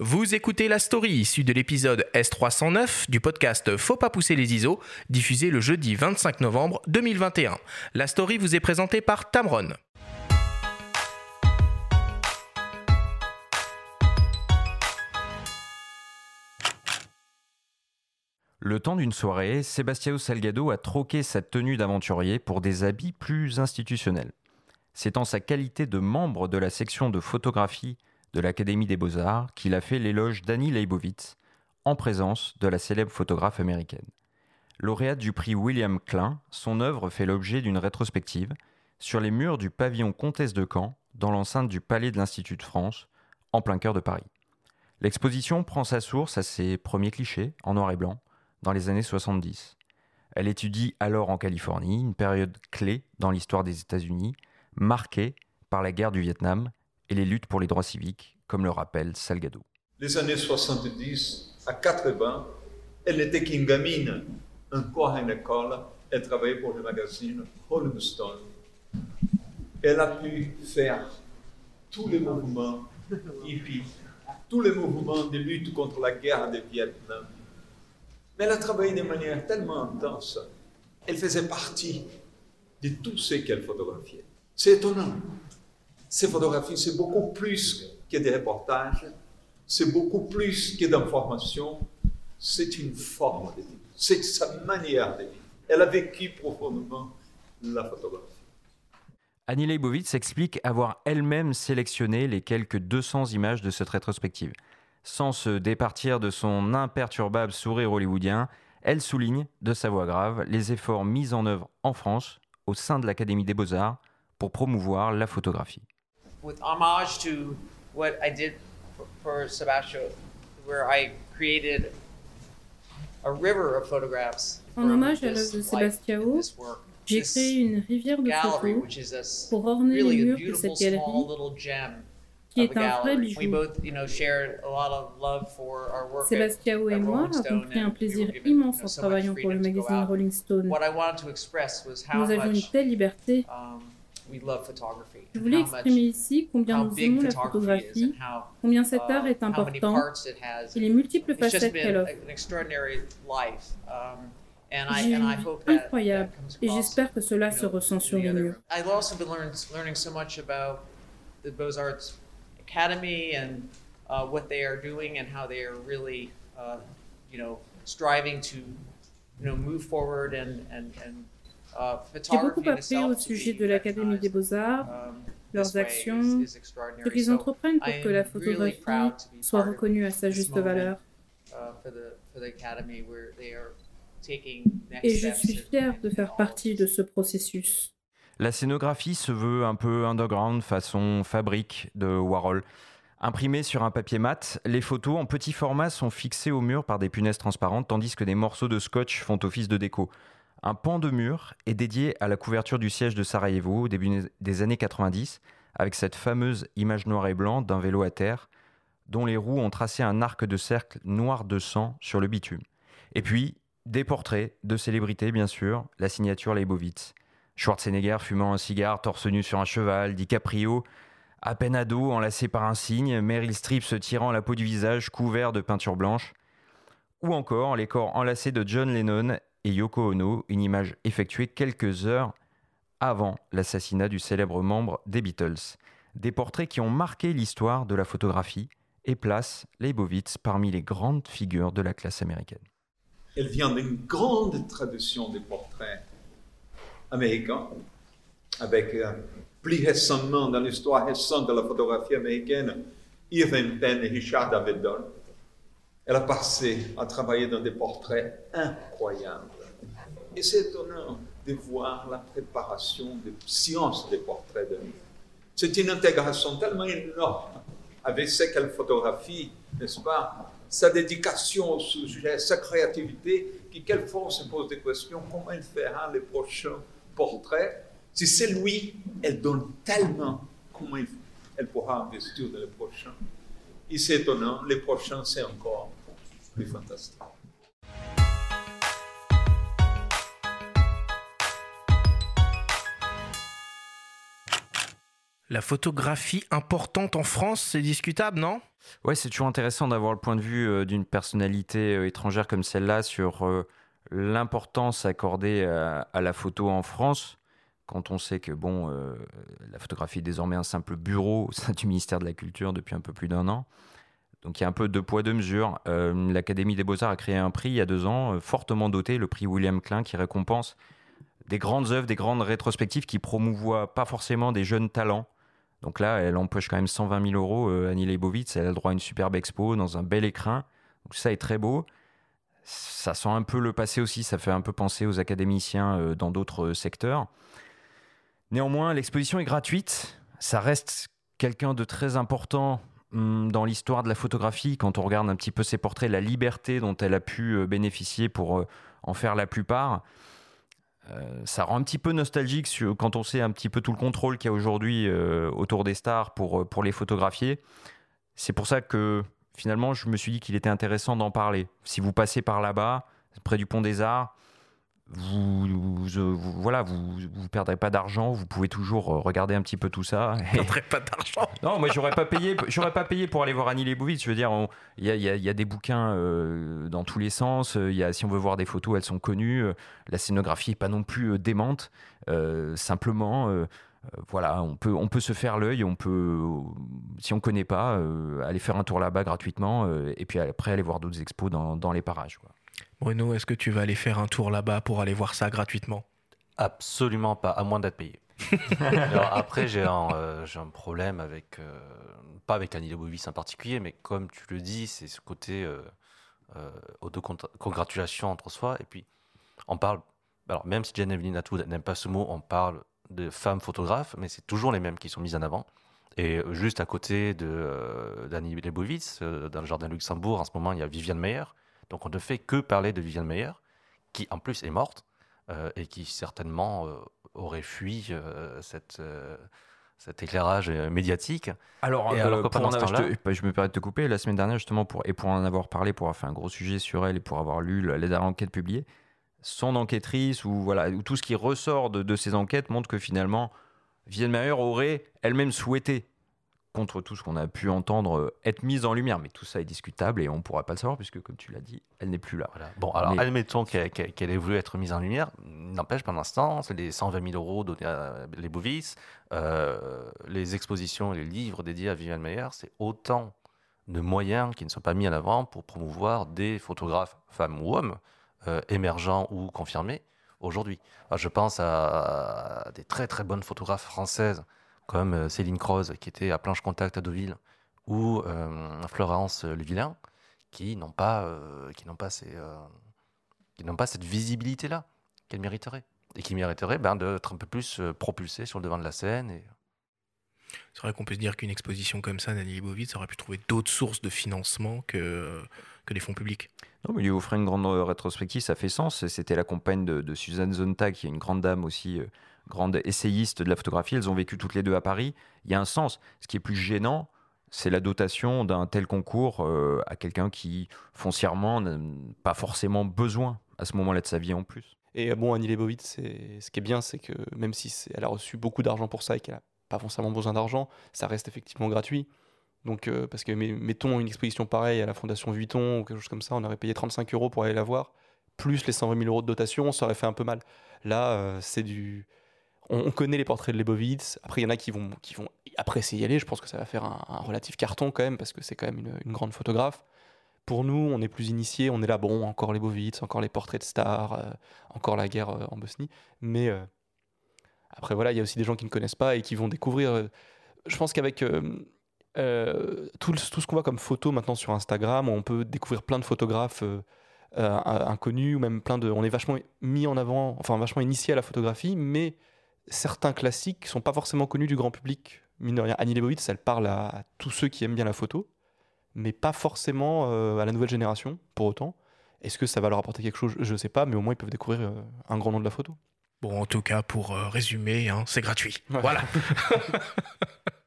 Vous écoutez la story issue de l'épisode S309 du podcast Faut pas pousser les ISO, diffusé le jeudi 25 novembre 2021. La story vous est présentée par Tamron. Le temps d'une soirée, Sebastião Salgado a troqué sa tenue d'aventurier pour des habits plus institutionnels. C'est en sa qualité de membre de la section de photographie de l'Académie des Beaux-Arts qu'il a fait l'éloge d'Annie Leibovitz en présence de la célèbre photographe américaine. Lauréate du prix William Klein, son œuvre fait l'objet d'une rétrospective sur les murs du pavillon Comtesse de Caen dans l'enceinte du Palais de l'Institut de France, en plein cœur de Paris. L'exposition prend sa source à ses premiers clichés, en noir et blanc, dans les années 70. Elle étudie alors en Californie, une période clé dans l'histoire des États-Unis, marquée par la guerre du Vietnam et les luttes pour les droits civiques, comme le rappelle Salgado. Les années 70 à 80, elle n'était qu'une gamine, encore à l'école. Elle travaillait pour le magazine Rolling Stone. Elle a pu faire tous les mouvements hippies, tous les mouvements de lutte contre la guerre du Vietnam. Mais elle a travaillé de manière tellement intense. Elle faisait partie de tout ce qu'elle photographiait. C'est étonnant. Ces photographies, c'est beaucoup plus que des reportages, c'est beaucoup plus que d'informations, c'est une forme de vie, c'est sa manière de vivre. Elle a vécu profondément la photographie. Annie Leibovitz explique avoir elle-même sélectionné les quelques 200 images de cette rétrospective. Sans se départir de son imperturbable sourire hollywoodien, elle souligne, de sa voix grave, les efforts mis en œuvre en France, au sein de l'Académie des Beaux-Arts, pour promouvoir la photographie. With homage to what I did for, for Sebastian, where I created a river of photographs. En hommage à l'œuvre de work. J'ai créé une rivière de photos pour orner les murs de cette galerie qui est un vrai bijou. both, you know, shared a lot of love for our work. at- Sébastião et moi avons Stone, pris un plaisir immense en travaillant pour le magazine. Rolling Stone. What I wanted to express was how Nous avions une telle liberté. We love photography. Je voulais exprimer ici combien nous aimons la photographie, combien cet art uh, est how many important parts it has. et les multiples It's just facettes been qu'elle offre. an extraordinary life. Um, and I, J'ai une and I vie hope that, incroyable et j'espère que cela se ressent sur les murs. I've also been learn, learning so much about the Beaux-Arts Academy and uh, what they are doing and how they are really, uh, you know, striving to, you know, move forward and, and, and J'ai photography beaucoup appris au sujet de l'Académie des Beaux-Arts, um, leurs actions, ce qu'ils entreprennent pour I que la photographie proud to be soit part of reconnue à sa this juste valeur. uh, Et je suis in- fier de faire partie of de ce processus. La scénographie se veut un peu underground façon fabrique de Warhol. Imprimées sur un papier mat, les photos en petit format sont fixées au mur par des punaises transparentes tandis que des morceaux de scotch font office de déco. Un pan de mur est dédié à la couverture du siège de Sarajevo au début des années 90 avec cette fameuse image noir et blanc d'un vélo à terre dont les roues ont tracé un arc de cercle noir de sang sur le bitume. Et puis, des portraits de célébrités bien sûr, la signature Leibovitz. Schwarzenegger fumant un cigare torse nu sur un cheval, DiCaprio à peine ado enlacé par un cygne, Meryl Streep se tirant la peau du visage couvert de peinture blanche, ou encore les corps enlacés de John Lennon et Yoko Ono, une image effectuée quelques heures avant l'assassinat du célèbre membre des Beatles. Des portraits qui ont marqué l'histoire de la photographie et placent Leibovitz parmi les grandes figures de la classe américaine. Elle vient d'une grande tradition des portraits américains, avec euh, plus récemment, dans l'histoire récente de la photographie américaine, Irving Penn et Richard Avedon. Elle a passé à travailler dans des portraits incroyables. Et c'est étonnant de voir la préparation de science des portraits de. C'est une intégration tellement énorme avec ce qu'elle photographie, n'est-ce pas? Sa dédication au sujet, sa créativité, qui quelquefois on se pose des questions, comment elle fera les prochains portraits Si c'est lui, elle donne tellement, comment elle pourra investir dans les prochains Et c'est étonnant, les prochains, c'est encore plus fantastique. La photographie importante en France, c'est discutable, non? Ouais, c'est toujours intéressant d'avoir le point de vue euh, d'une personnalité euh, étrangère comme celle-là sur euh, l'importance accordée à, à la photo en France. Quand on sait que bon, euh, la photographie est désormais un simple bureau au sein du ministère de la Culture depuis un peu plus d'un an. Donc il y a un peu deux poids, deux mesures. Euh, L'Académie des Beaux-Arts a créé un prix il y a deux ans, euh, fortement doté, le prix William Klein, qui récompense des grandes œuvres, des grandes rétrospectives qui promouvoient pas forcément des jeunes talents. Donc là, elle empoche quand même 120 000 euros, euh, Annie Leibovitz. Elle a le droit à une superbe expo dans un bel écrin. Donc ça est très beau. Ça sent un peu le passé aussi. Ça fait un peu penser aux académiciens euh, dans d'autres secteurs. Néanmoins, l'exposition est gratuite. Ça reste quelqu'un de très important dans l'histoire de la photographie. Quand on regarde un petit peu ses portraits, la liberté dont elle a pu euh, bénéficier pour euh, en faire la plupart. Euh, ça rend un petit peu nostalgique quand on sait un petit peu tout le contrôle qu'il y a aujourd'hui autour des stars pour, pour les photographier. C'est pour ça que finalement, je me suis dit qu'il était intéressant d'en parler. Si vous passez par là-bas, près du pont des Arts, vous, vous, vous- voilà, vous, vous perdrez pas d'argent. Vous pouvez toujours euh, regarder un petit peu tout ça. Je perdrai pas d'argent. Non, moi j'aurais pas payé, j'aurais pas payé pour aller voir Annie Leibovitz. Je veux dire, il y a, il y a- il y a des bouquins euh, dans tous les sens. Il y a, si on veut voir des photos, elles sont connues. Euh, La scénographie est pas non plus démente. Euh, simplement, euh, voilà, on peut, on peut se faire l'œil. On peut, si on connaît pas, aller faire un tour là-bas gratuitement. et puis après aller voir d'autres expos dans, dans les parages. quoi. Bruno, est-ce que tu vas aller faire un tour là-bas pour aller voir ça gratuitement? Absolument pas, à moins d'être payé. Alors après, j'ai un, euh, j'ai un problème avec, euh, pas avec Annie Leibovitz en particulier, mais comme tu le dis, c'est ce côté euh, euh, autocongratulation entre soi. Et puis, on parle, alors même si Genevieve Atwood n'aime pas ce mot, on parle de femmes photographes, mais c'est toujours les mêmes qui sont mises en avant. Et juste à côté de d'Annie Leibovitz, dans le jardin de Luxembourg, en ce moment, il y a Viviane Meyer. Donc on ne fait que parler de Viviane Meyer, qui en plus est morte euh, et qui certainement euh, aurait fui euh, cette, cet éclairage médiatique. Alors, Et alors que pendant en ce je, je me permets de te couper. La semaine dernière, justement, pour, et pour en avoir parlé, pour avoir fait un gros sujet sur elle et pour avoir lu la, la enquête publiée, son enquêtrice ou voilà, ou tout ce qui ressort de, de ces enquêtes montre que finalement, Viviane Mayer aurait elle-même souhaité, contre tout ce qu'on a pu entendre, euh, être mise en lumière. Mais tout ça est discutable et on ne pourra pas le savoir puisque, comme tu l'as dit, elle n'est plus là. Voilà. Bon, alors Mais- admettons qu'elle ait voulu être mise en lumière. N'empêche, temps, c'est les 120 000 euros donnés à les Bovis, euh, les expositions et les livres dédiés à Viviane Meyer, c'est autant de moyens qui ne sont pas mis en avant pour promouvoir des photographes, femmes ou hommes, euh, émergents ou confirmés, aujourd'hui. Je pense à des très très bonnes photographes françaises comme euh, Céline Croze, qui était à Planche Contact à Deauville, ou euh, Florence Le Vilain, qui n'ont pas, euh, qui n'ont pas, ces, euh, qui n'ont pas cette visibilité-là qu'elles mériteraient. Et qui mériteraient ben, d'être un peu plus euh, propulsées sur le devant de la scène. Et... C'est vrai qu'on peut se dire qu'une exposition comme ça, Nanny Leibovitz aurait pu trouver d'autres sources de financement que, que les fonds publics. Non, mais lui offrir une grande euh, rétrospective, ça fait sens. C'était la compagne de, de Suzanne Zontag, qui est une grande dame aussi, euh, grande essayiste de la photographie. Elles ont vécu toutes les deux à Paris. Il y a un sens. Ce qui est plus gênant, c'est la dotation d'un tel concours euh, à quelqu'un qui, foncièrement, n'a pas forcément besoin à ce moment-là de sa vie en plus. Et euh, bon, Annie Leibovitz, ce qui est bien, c'est que même si elle a reçu beaucoup d'argent pour ça et qu'elle n'a pas forcément besoin d'argent, ça reste effectivement gratuit. Donc, euh, parce que mettons une exposition pareille à la Fondation Vuitton ou quelque chose comme ça, on aurait payé 35 euros pour aller la voir, plus les 120 000 euros de dotation, ça aurait fait un peu mal. Là, c'est du. On, on connaît les portraits de Leibovitz. Après, il y en a qui vont, qui vont apprécier y aller. Je pense que ça va faire un, relatif carton quand même, parce que c'est quand même une, grande photographe. Pour nous, on est plus initiés, on est là, bon, encore les Leibovitz, encore les portraits de stars, euh, encore la guerre euh, en Bosnie. Mais euh, après, voilà, il y a aussi des gens qui ne connaissent pas et qui vont découvrir. je pense qu'avec tout, tout ce qu'on voit comme photos maintenant sur Instagram, on peut découvrir plein de photographes inconnus ou même plein de. On est vachement mis en avant, enfin vachement initié à la photographie, mais certains classiques sont pas forcément connus du grand public. Mine de rien, Annie Leibovitz, elle parle à tous ceux qui aiment bien la photo, mais pas forcément euh, à la nouvelle génération pour autant. Est-ce que ça va leur apporter quelque chose? Je ne sais pas, mais au moins ils peuvent découvrir euh, un grand nom de la photo. Bon, en tout cas, pour euh, résumer, hein, c'est gratuit. Ouais. Voilà.